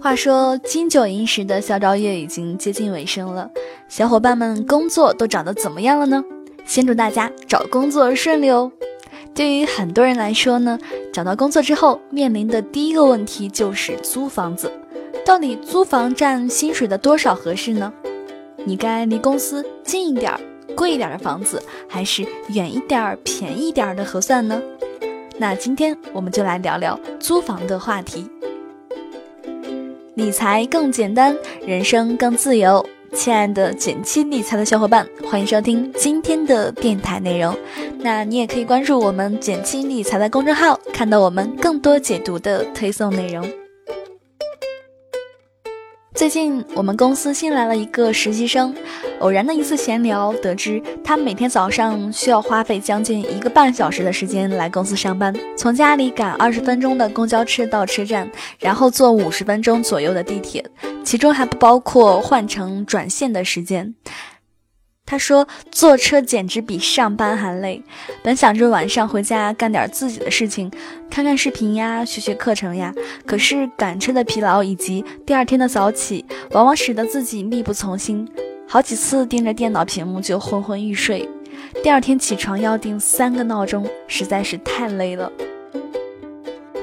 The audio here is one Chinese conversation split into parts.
话说金九银十的校招月已经接近尾声了，小伙伴们工作都找得怎么样了呢？先祝大家找工作顺利哦。对于很多人来说呢，找到工作之后面临的第一个问题就是租房子，到底租房占薪水的多少合适呢？你该离公司近一点儿、贵一点的房子，还是远一点儿、便宜一点儿的合算呢？那今天我们就来聊聊租房的话题。理财更简单，人生更自由。亲爱的简七理财的小伙伴，欢迎收听今天的电台内容。那你也可以关注我们简七理财的公众号，看到我们更多解读的推送内容。最近我们公司新来了一个实习生，偶然的一次闲聊得知，他每天早上需要花费将近一个半小时的时间来公司上班，从家里赶二十分钟的公交车到车站，然后坐五十分钟左右的地铁，其中还不包括换乘转线的时间。他说：“坐车简直比上班还累。本想着晚上回家干点自己的事情，看看视频呀，学学课程呀。可是赶车的疲劳以及第二天的早起，往往使得自己力不从心，好几次盯着电脑屏幕就昏昏欲睡。第二天起床要定三个闹钟，实在是太累了。”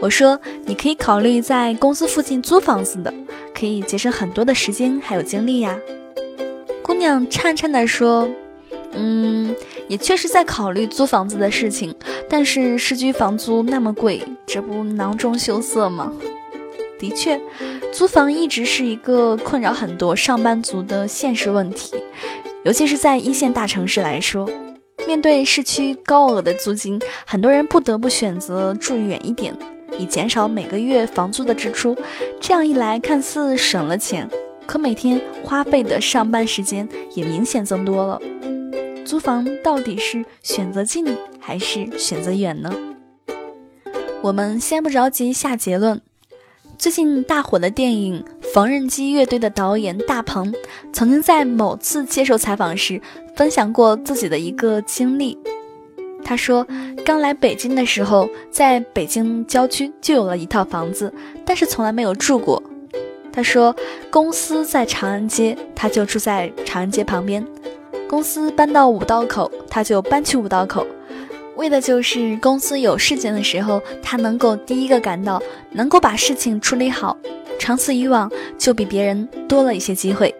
我说：“你可以考虑在公司附近租房子的，可以节省很多的时间还有精力呀。”姑娘颤颤地说：“嗯，也确实在考虑租房子的事情，但是市区房租那么贵，这不囊中羞涩吗？”的确，租房一直是一个困扰很多上班族的现实问题，尤其是在一线大城市来说，面对市区高额的租金，很多人不得不选择住远一点，以减少每个月房租的支出。这样一来，看似省了钱。可每天花费的上班时间也明显增多了。租房到底是选择近还是选择远呢？我们先不着急下结论。最近大火的电影《缝纫机乐队》的导演大鹏，曾经在某次接受采访时分享过自己的一个经历。他说，刚来北京的时候，在北京郊区就有了一套房子，但是从来没有住过。他说，公司在长安街，他就住在长安街旁边。公司搬到五道口，他就搬去五道口，为的就是公司有事情的时候，他能够第一个赶到，能够把事情处理好。长此以往，就比别人多了一些机会。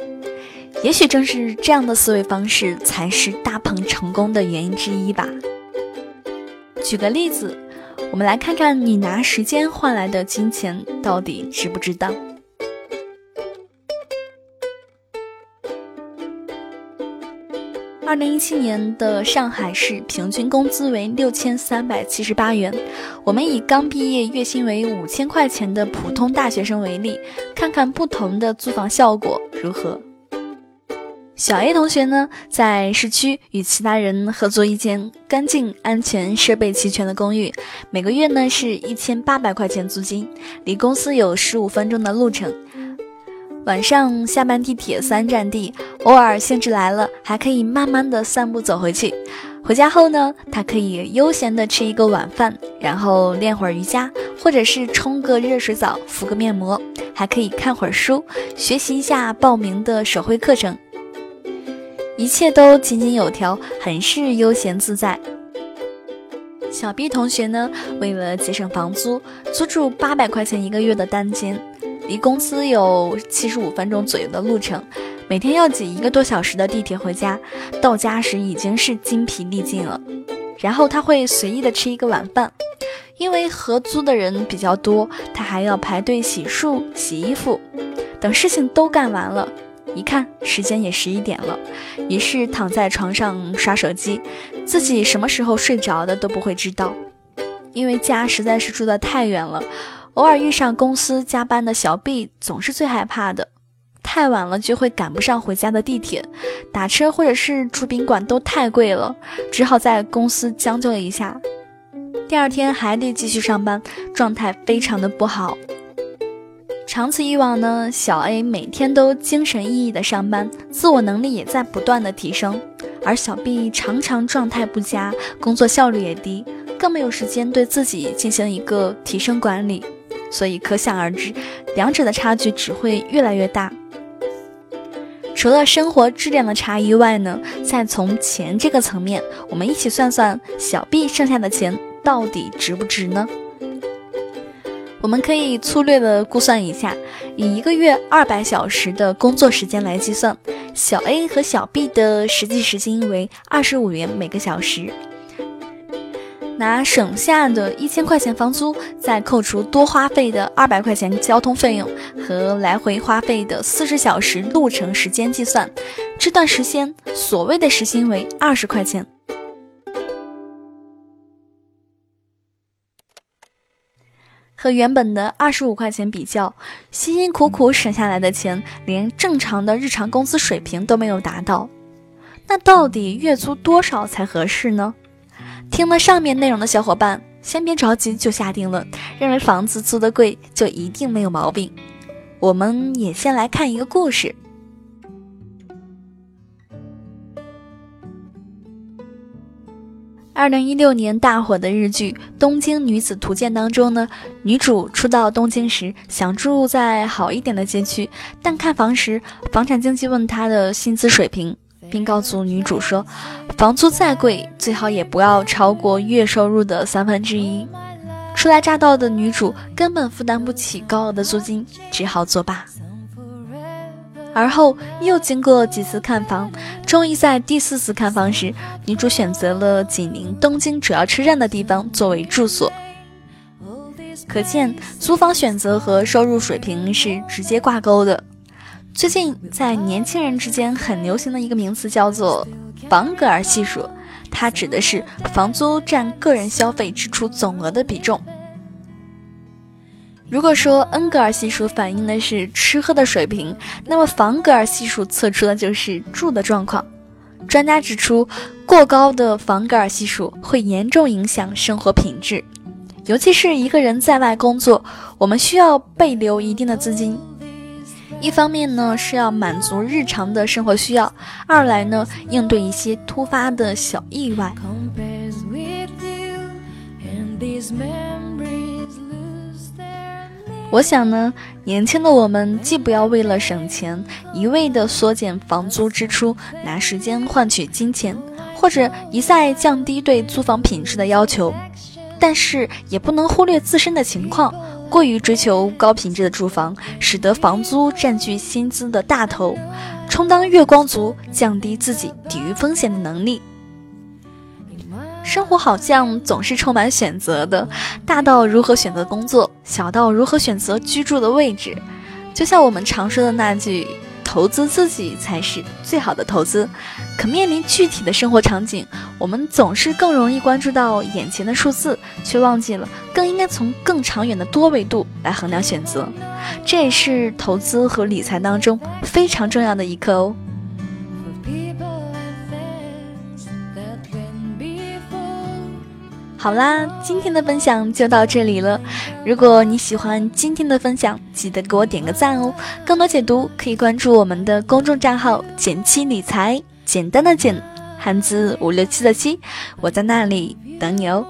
也许正是这样的思维方式，才是大鹏成功的原因之一吧。举个例子，我们来看看你拿时间换来的金钱到底值不值当。二零一七年的上海市平均工资为六千三百七十八元。我们以刚毕业、月薪为五千块钱的普通大学生为例，看看不同的租房效果如何。小 A 同学呢，在市区与其他人合租一间干净、安全、设备齐全的公寓，每个月呢是一千八百块钱租金，离公司有十五分钟的路程。晚上下班地铁三站地，偶尔兴致来了，还可以慢慢的散步走回去。回家后呢，他可以悠闲的吃一个晚饭，然后练会儿瑜伽，或者是冲个热水澡，敷个面膜，还可以看会儿书，学习一下报名的手绘课程。一切都井井有条，很是悠闲自在。小 B 同学呢，为了节省房租，租住八百块钱一个月的单间。离公司有七十五分钟左右的路程，每天要挤一个多小时的地铁回家，到家时已经是精疲力尽了。然后他会随意的吃一个晚饭，因为合租的人比较多，他还要排队洗漱、洗衣服，等事情都干完了，一看时间也十一点了，于是躺在床上刷手机，自己什么时候睡着的都不会知道，因为家实在是住得太远了。偶尔遇上公司加班的小 B，总是最害怕的。太晚了就会赶不上回家的地铁，打车或者是住宾馆都太贵了，只好在公司将就一下。第二天还得继续上班，状态非常的不好。长此以往呢，小 A 每天都精神奕奕的上班，自我能力也在不断的提升，而小 B 常常状态不佳，工作效率也低，更没有时间对自己进行一个提升管理。所以可想而知，两者的差距只会越来越大。除了生活质量的差异外呢，再从钱这个层面，我们一起算算小 B 剩下的钱到底值不值呢？我们可以粗略的估算一下，以一个月二百小时的工作时间来计算，小 A 和小 B 的实际时薪为二十五元每个小时。拿省下的一千块钱房租，再扣除多花费的二百块钱交通费用和来回花费的四十小时路程时间计算，这段时间所谓的时薪为二十块钱。和原本的二十五块钱比较，辛辛苦苦省下来的钱，连正常的日常工资水平都没有达到。那到底月租多少才合适呢？听了上面内容的小伙伴，先别着急就下定论，认为房子租的贵就一定没有毛病。我们也先来看一个故事。二零一六年大火的日剧《东京女子图鉴》当中呢，女主初到东京时想住在好一点的街区，但看房时，房产经纪问她的薪资水平。并告诉女主说，房租再贵，最好也不要超过月收入的三分之一。初来乍到的女主根本负担不起高额的租金，只好作罢。而后又经过几次看房，终于在第四次看房时，女主选择了紧邻东京主要车站的地方作为住所。可见，租房选择和收入水平是直接挂钩的。最近在年轻人之间很流行的一个名词叫做“房格尔系数”，它指的是房租占个人消费支出总额的比重。如果说恩格尔系数反映的是吃喝的水平，那么房格尔系数测出的就是住的状况。专家指出，过高的房格尔系数会严重影响生活品质，尤其是一个人在外工作，我们需要备留一定的资金。一方面呢是要满足日常的生活需要，二来呢应对一些突发的小意外。我想呢，年轻的我们既不要为了省钱一味的缩减房租支出，拿时间换取金钱，或者一再降低对租房品质的要求，但是也不能忽略自身的情况。过于追求高品质的住房，使得房租占据薪资的大头，充当月光族，降低自己抵御风险的能力。生活好像总是充满选择的，大到如何选择工作，小到如何选择居住的位置。就像我们常说的那句。投资自己才是最好的投资。可面临具体的生活场景，我们总是更容易关注到眼前的数字，却忘记了更应该从更长远的多维度来衡量选择。这也是投资和理财当中非常重要的一课哦。好啦，今天的分享就到这里了。如果你喜欢今天的分享，记得给我点个赞哦。更多解读可以关注我们的公众账号“简七理财”，简单的简，汉字五六七的七，我在那里等你哦。